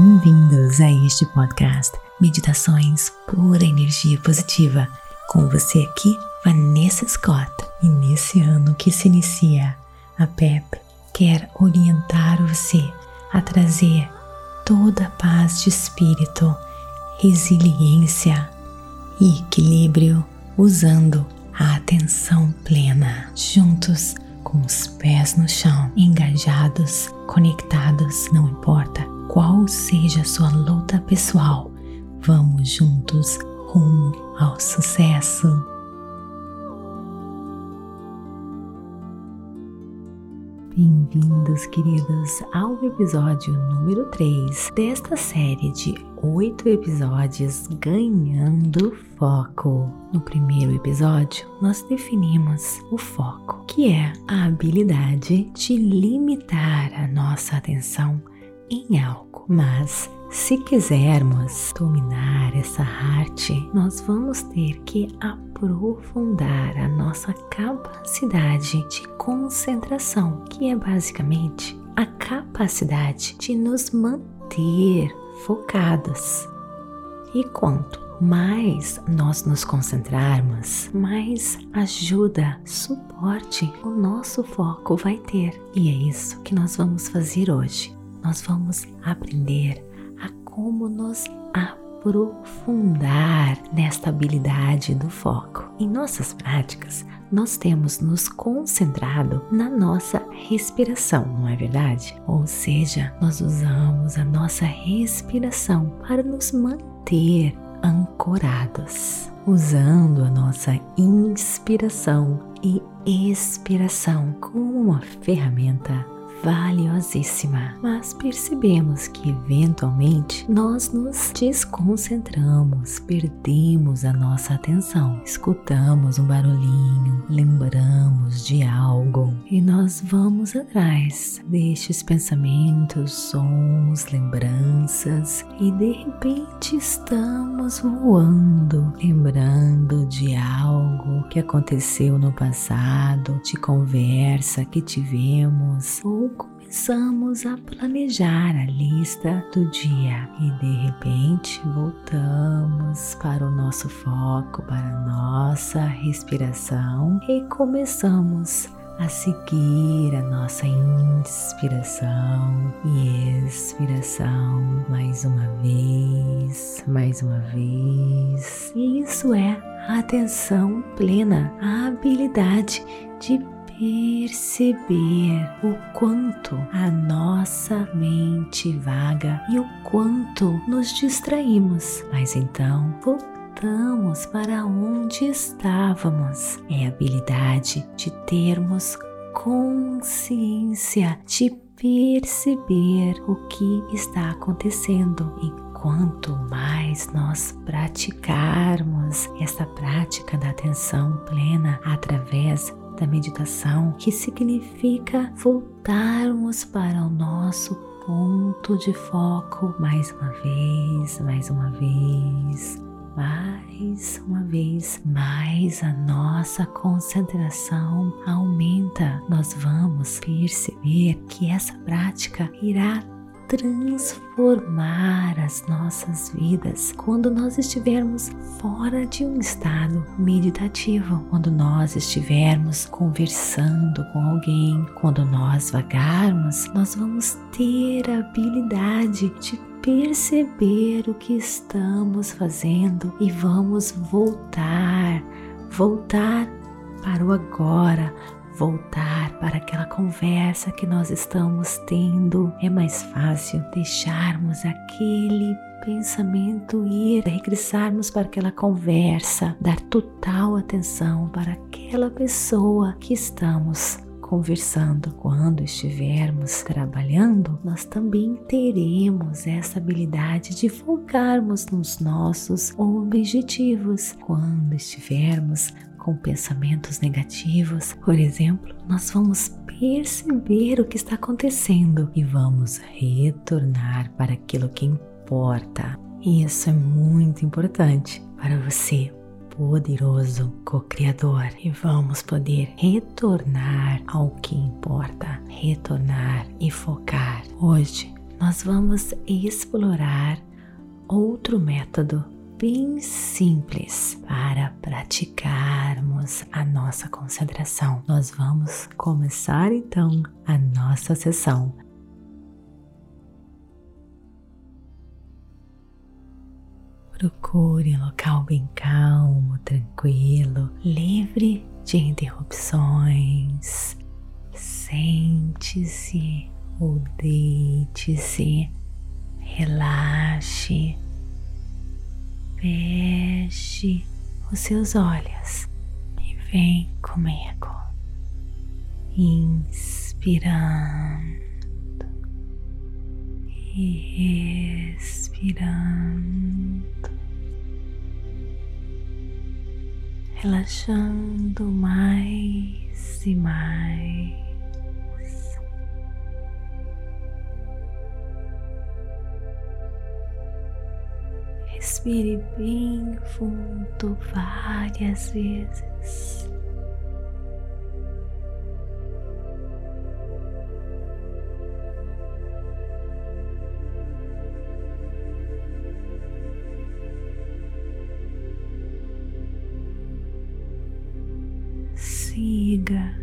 bem-vindos a este podcast Meditações Pura Energia Positiva. Com você aqui, Vanessa Scott. E nesse ano que se inicia, a PEP quer orientar você a trazer toda a paz de espírito, resiliência e equilíbrio usando a atenção plena. Juntos, com os pés no chão, engajados, conectados, não importa qual seja a sua luta pessoal, vamos juntos rumo ao sucesso. Bem-vindos, queridos, ao episódio número 3 desta série de oito episódios Ganhando Foco. No primeiro episódio, nós definimos o foco, que é a habilidade de limitar a nossa atenção em algo, mas se quisermos dominar essa arte, nós vamos ter que aprofundar a nossa capacidade de concentração, que é basicamente a capacidade de nos manter focados. E quanto mais nós nos concentrarmos, mais ajuda, suporte o nosso foco vai ter. E é isso que nós vamos fazer hoje. Nós vamos aprender como nos aprofundar nesta habilidade do foco. Em nossas práticas, nós temos nos concentrado na nossa respiração, não é verdade? Ou seja, nós usamos a nossa respiração para nos manter ancorados, usando a nossa inspiração e expiração como uma ferramenta valiosíssima, mas percebemos que eventualmente nós nos desconcentramos, perdemos a nossa atenção, escutamos um barulhinho, lembramos de algo e nós vamos atrás destes pensamentos, sons, lembranças e de repente estamos voando, lembrando de algo que aconteceu no passado, de conversa que tivemos ou começamos a planejar a lista do dia e de repente voltamos para o nosso foco, para a nossa respiração e começamos a seguir a nossa inspiração e expiração mais uma vez, mais uma vez. E isso é atenção plena, a habilidade de perceber o quanto a nossa mente vaga e o quanto nos distraímos. Mas então voltamos para onde estávamos. É a habilidade de termos consciência, de perceber o que está acontecendo e quanto mais nós praticarmos essa prática da atenção plena através da meditação, que significa voltarmos para o nosso ponto de foco mais uma vez, mais uma vez, mais uma vez, mais a nossa concentração aumenta. Nós vamos perceber que essa prática irá transformar as nossas vidas quando nós estivermos fora de um estado meditativo, quando nós estivermos conversando com alguém, quando nós vagarmos, nós vamos ter a habilidade de perceber o que estamos fazendo e vamos voltar, voltar para o agora, voltar para aquela conversa que nós estamos tendo, é mais fácil deixarmos aquele pensamento ir, regressarmos para aquela conversa, dar total atenção para aquela pessoa que estamos conversando. Quando estivermos trabalhando, nós também teremos essa habilidade de focarmos nos nossos objetivos. Quando estivermos com pensamentos negativos, por exemplo, nós vamos perceber o que está acontecendo e vamos retornar para aquilo que importa. E isso é muito importante para você, poderoso co-criador, e vamos poder retornar ao que importa, retornar e focar. Hoje nós vamos explorar outro método bem simples para praticarmos a nossa concentração. Nós vamos começar então a nossa sessão. Procure um local bem calmo, tranquilo, livre de interrupções. Sente-se ou deite-se, relaxe Feche os seus olhos e vem comigo, inspirando e expirando, relaxando mais e mais. Respire bem fundo várias vezes. Siga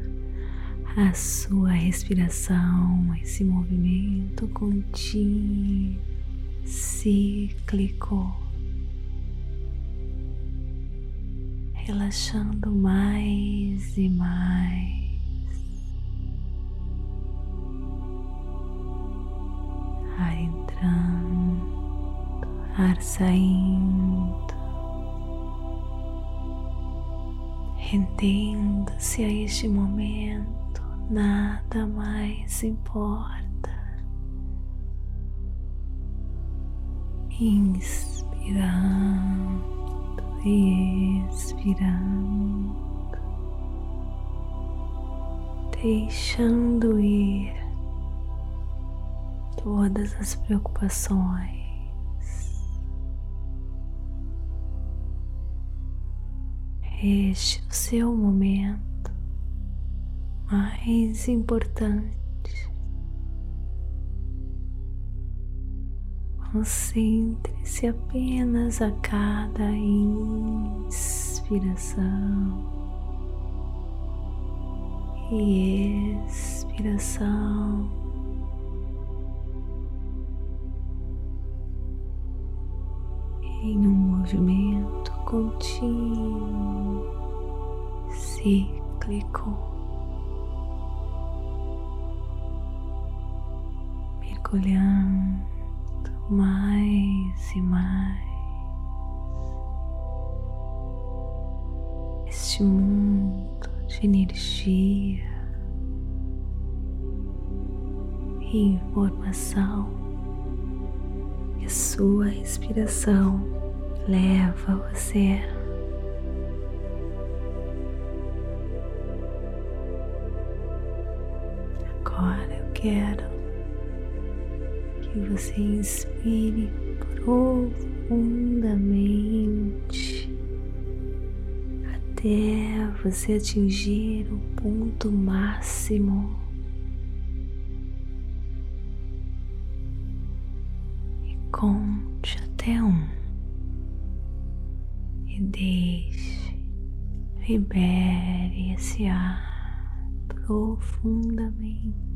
a sua respiração, esse movimento contínuo, cíclico. Relaxando mais e mais. Ar entrando, ar saindo, rendendo-se a este momento, nada mais importa. Inspirando expirando, deixando ir todas as preocupações. Este é o seu momento mais importante. Concentre-se apenas a cada inspiração e expiração. Em um movimento contínuo, cíclico, mergulhando mais e mais. Este mundo de energia e informação que a sua respiração leva você. Agora eu quero que você inspire profundamente até você atingir o ponto máximo. E conte até um e deixe, libere esse ar profundamente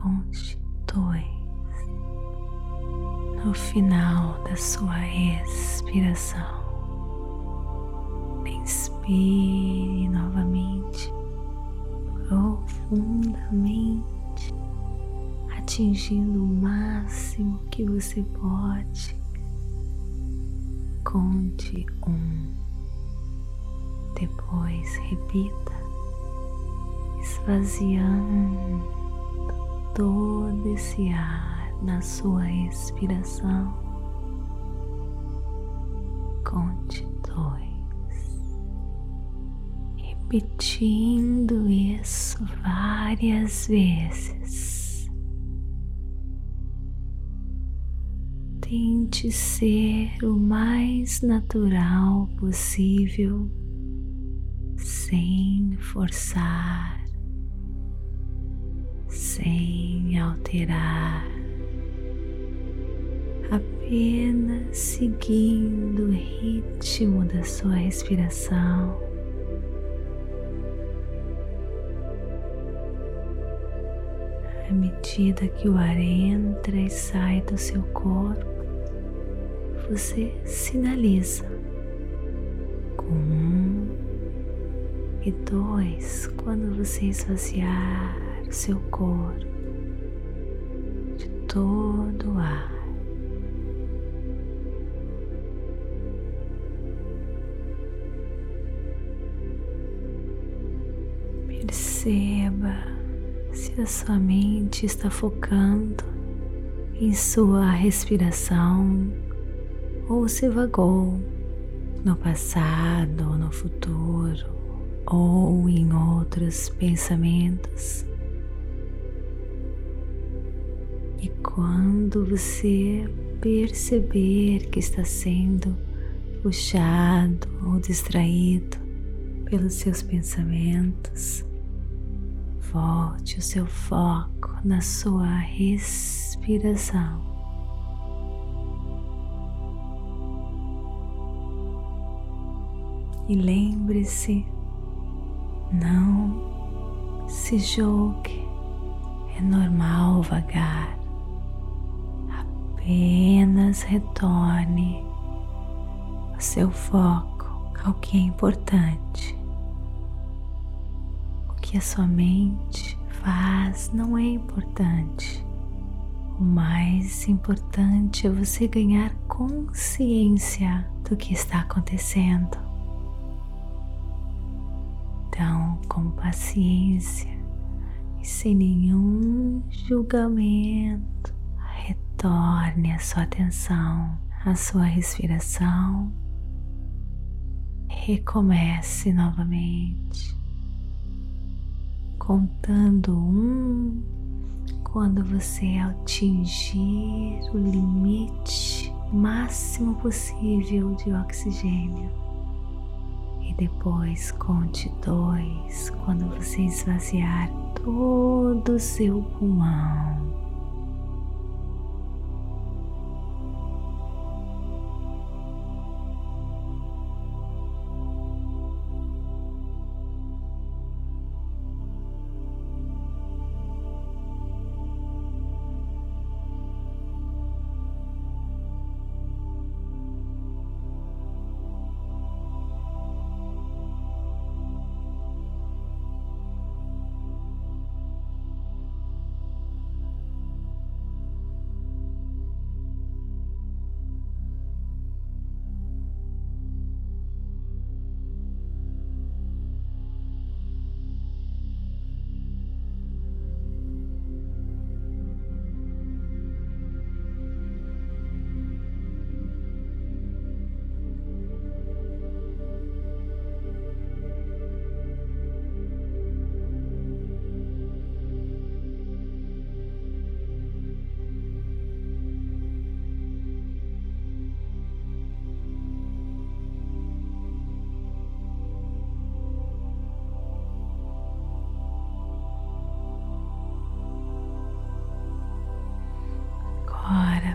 conte dois. No final da sua respiração, inspire novamente profundamente, atingindo o máximo que você pode. Conte um, depois repita, esvaziando todo esse ar na sua expiração. Conte dois, repetindo isso várias vezes. Tente ser o mais natural possível, sem forçar sem alterar, apenas seguindo o ritmo da sua respiração. À medida que o ar entra e sai do seu corpo, você sinaliza com um e dois quando você esvaziar seu corpo de todo o ar. Perceba se a sua mente está focando em sua respiração ou se vagou no passado ou no futuro ou em outros pensamentos. Quando você perceber que está sendo puxado ou distraído pelos seus pensamentos, volte o seu foco na sua respiração. E lembre-se, não se julgue, é normal vagar, apenas retorne o seu foco ao que é importante. O que a sua mente faz não é importante. O mais importante é você ganhar consciência do que está acontecendo. Então, com paciência e sem nenhum julgamento, retorne a sua atenção à sua respiração. Recomece novamente, contando um quando você atingir o limite máximo possível de oxigênio e depois conte dois quando você esvaziar todo o seu pulmão.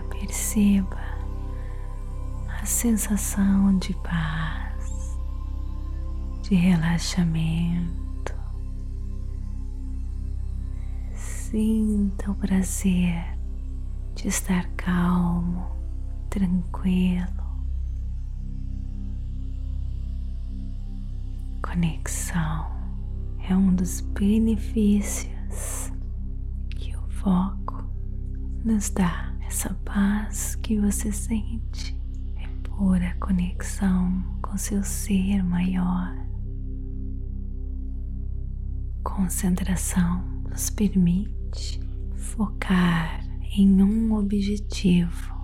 Perceba a sensação de paz, de relaxamento. Sinta o prazer de estar calmo, tranquilo. Conexão é um dos benefícios que o foco nos dá paz que você sente é pura conexão com seu ser maior. Concentração nos permite focar em um objetivo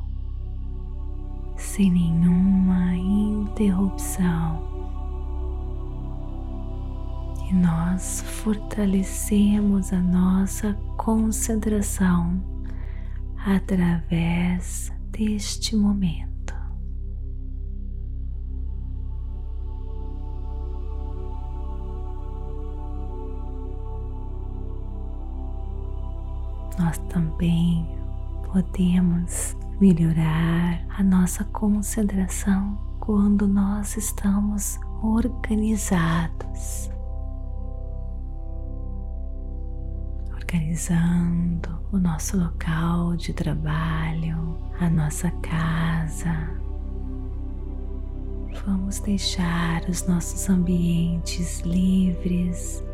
sem nenhuma interrupção. E nós fortalecemos a nossa concentração através deste momento. nós também podemos melhorar a nossa concentração quando nós estamos organizados. Organizando o nosso local de trabalho, a nossa casa. Vamos deixar os nossos ambientes livres,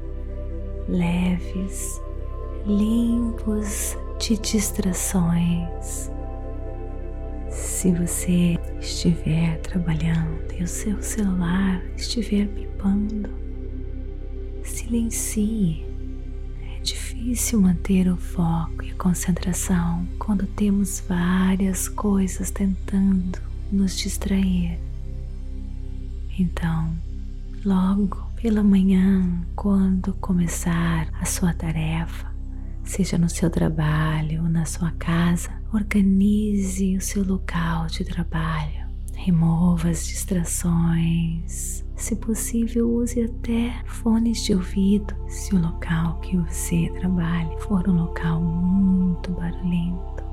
leves, limpos de distrações. Se você estiver trabalhando e o seu celular estiver pipando, silencie. Difícil manter o foco e a concentração quando temos várias coisas tentando nos distrair. Então, logo pela manhã, quando começar a sua tarefa, seja no seu trabalho ou na sua casa, organize o seu local de trabalho. Remova as distrações. Se possível, use até fones de ouvido se o local que você trabalha for um local muito barulhento.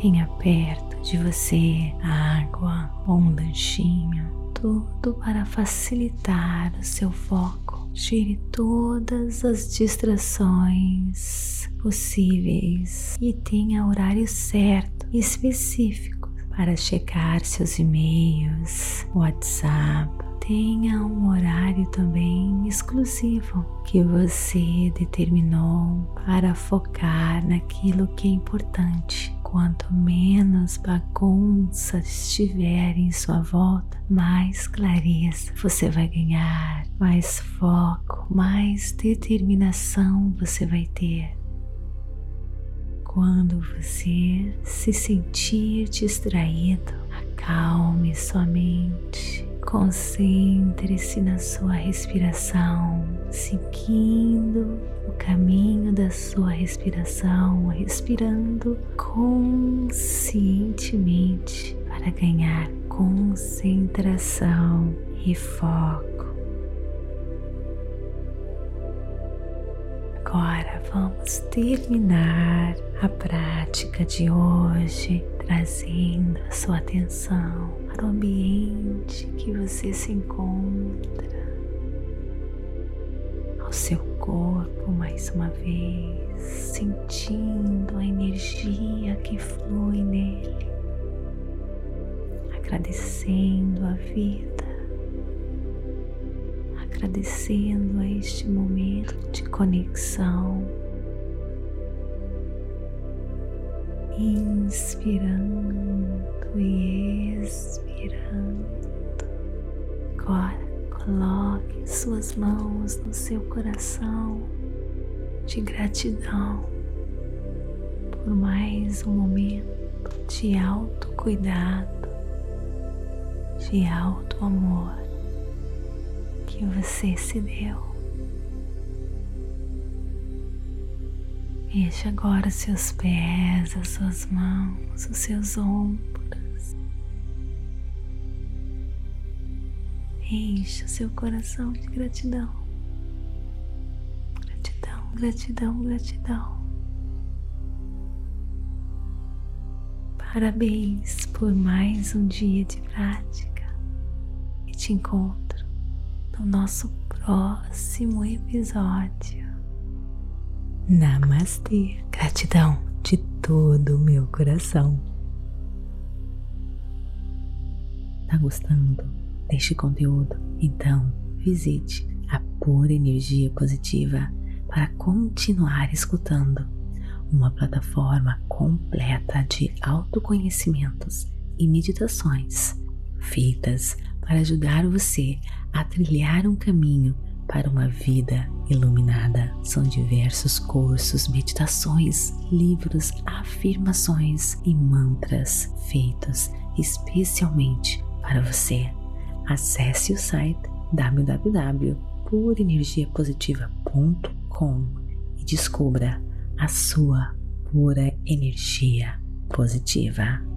Tenha perto de você água ou um lanchinho, tudo para facilitar o seu foco Tire todas as distrações possíveis e tenha horário certo específico para checar seus e-mails, WhatsApp. Tenha um horário também exclusivo que você determinou para focar naquilo que é importante Quanto menos bagunça estiver em sua volta, mais clareza você vai ganhar, mais foco, mais determinação você vai ter. Quando você se sentir distraído, acalme sua mente Concentre-se na sua respiração, seguindo o caminho da sua respiração, respirando conscientemente para ganhar concentração e foco. Agora vamos terminar a prática de hoje trazendo a sua atenção para o ambiente que você se encontra, ao seu corpo mais uma vez, sentindo a energia que flui nele, agradecendo a vida, agradecendo a este momento de conexão inspirando e expirando. Agora coloque suas mãos no seu coração de gratidão por mais um momento de autocuidado, de alto amor que você se deu. Mexa agora os seus pés, as suas mãos, os seus ombros. Enche o seu coração de gratidão. Gratidão, gratidão, gratidão. Parabéns por mais um dia de prática e te encontro no nosso próximo episódio. Namastê. Gratidão de todo o meu coração. Tá gostando deste conteúdo? Então visite a Pura Energia Positiva para continuar escutando uma plataforma completa de autoconhecimentos e meditações feitas para ajudar você a trilhar um caminho para uma vida iluminada. São diversos cursos, meditações, livros, afirmações e mantras feitos especialmente para você. Acesse o site www.purenergiapositiva.com e descubra a sua pura energia positiva.